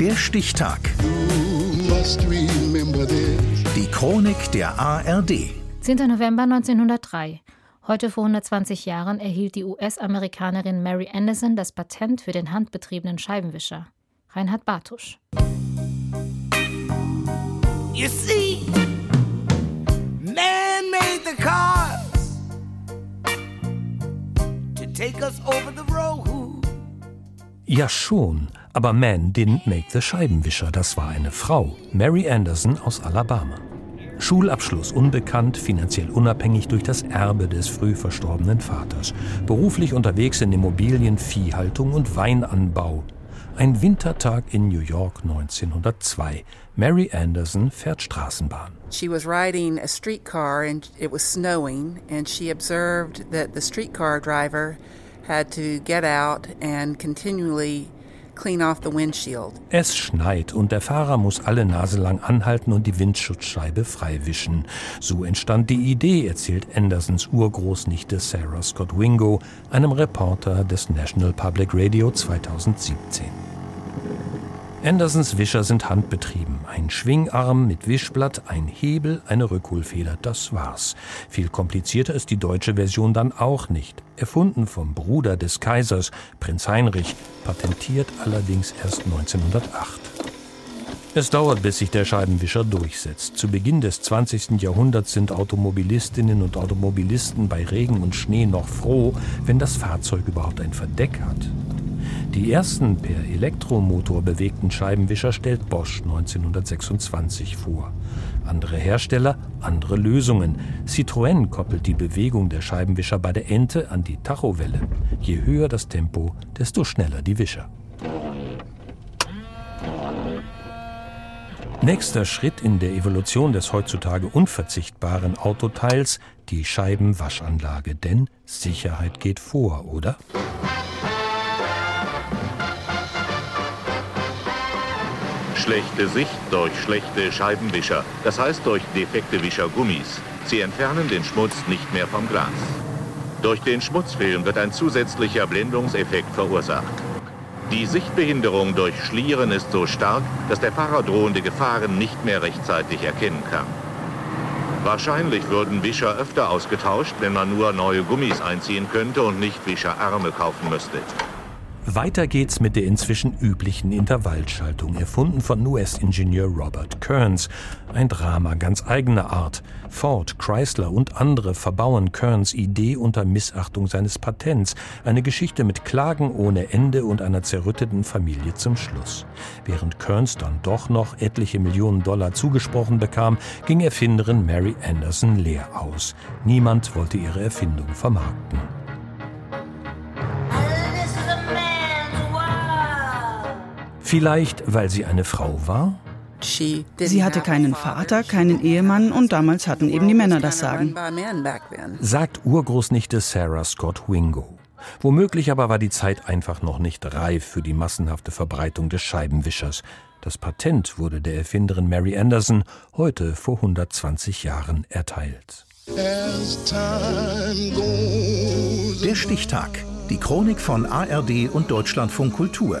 Der Stichtag. Die Chronik der ARD. 10. November 1903. Heute vor 120 Jahren erhielt die US-Amerikanerin Mary Anderson das Patent für den handbetriebenen Scheibenwischer. Reinhard Bartusch. You see, man made the cars to take us over the road. Ja schon, aber Man didn't make the Scheibenwischer, das war eine Frau, Mary Anderson aus Alabama. Schulabschluss unbekannt, finanziell unabhängig durch das Erbe des früh verstorbenen Vaters. Beruflich unterwegs in Immobilien, Viehhaltung und Weinanbau. Ein Wintertag in New York 1902. Mary Anderson fährt Straßenbahn. She was riding a streetcar and it was snowing and she observed that the streetcar driver had to get out and continually clean off the windshield. Es schneit und der Fahrer muss alle Nase lang anhalten und die Windschutzscheibe freiwischen. So entstand die Idee, erzählt Andersons Urgroßnichte Sarah Scott Wingo, einem Reporter des National Public Radio 2017. Andersons Wischer sind handbetrieben. Ein Schwingarm mit Wischblatt, ein Hebel, eine Rückholfeder, das war's. Viel komplizierter ist die deutsche Version dann auch nicht. Erfunden vom Bruder des Kaisers, Prinz Heinrich, patentiert allerdings erst 1908. Es dauert, bis sich der Scheibenwischer durchsetzt. Zu Beginn des 20. Jahrhunderts sind Automobilistinnen und Automobilisten bei Regen und Schnee noch froh, wenn das Fahrzeug überhaupt ein Verdeck hat. Die ersten per Elektromotor bewegten Scheibenwischer stellt Bosch 1926 vor. Andere Hersteller, andere Lösungen. Citroën koppelt die Bewegung der Scheibenwischer bei der Ente an die Tachowelle. Je höher das Tempo, desto schneller die Wischer. Nächster Schritt in der Evolution des heutzutage unverzichtbaren Autoteils, die Scheibenwaschanlage. Denn Sicherheit geht vor, oder? Schlechte Sicht durch schlechte Scheibenwischer, das heißt durch defekte Wischergummis. Sie entfernen den Schmutz nicht mehr vom Glas. Durch den Schmutzfilm wird ein zusätzlicher Blendungseffekt verursacht. Die Sichtbehinderung durch Schlieren ist so stark, dass der Fahrer drohende Gefahren nicht mehr rechtzeitig erkennen kann. Wahrscheinlich würden Wischer öfter ausgetauscht, wenn man nur neue Gummis einziehen könnte und nicht Wischerarme kaufen müsste. Weiter geht's mit der inzwischen üblichen Intervallschaltung, erfunden von US-Ingenieur Robert Kearns. Ein Drama ganz eigener Art. Ford, Chrysler und andere verbauen Kearns Idee unter Missachtung seines Patents. Eine Geschichte mit Klagen ohne Ende und einer zerrütteten Familie zum Schluss. Während Kearns dann doch noch etliche Millionen Dollar zugesprochen bekam, ging Erfinderin Mary Anderson leer aus. Niemand wollte ihre Erfindung vermarkten. Vielleicht, weil sie eine Frau war? Sie hatte keinen Vater, keinen Ehemann und damals hatten eben die Männer das Sagen. Sagt Urgroßnichte Sarah Scott Wingo. Womöglich aber war die Zeit einfach noch nicht reif für die massenhafte Verbreitung des Scheibenwischers. Das Patent wurde der Erfinderin Mary Anderson heute vor 120 Jahren erteilt. Der Stichtag. Die Chronik von ARD und Deutschlandfunk Kultur.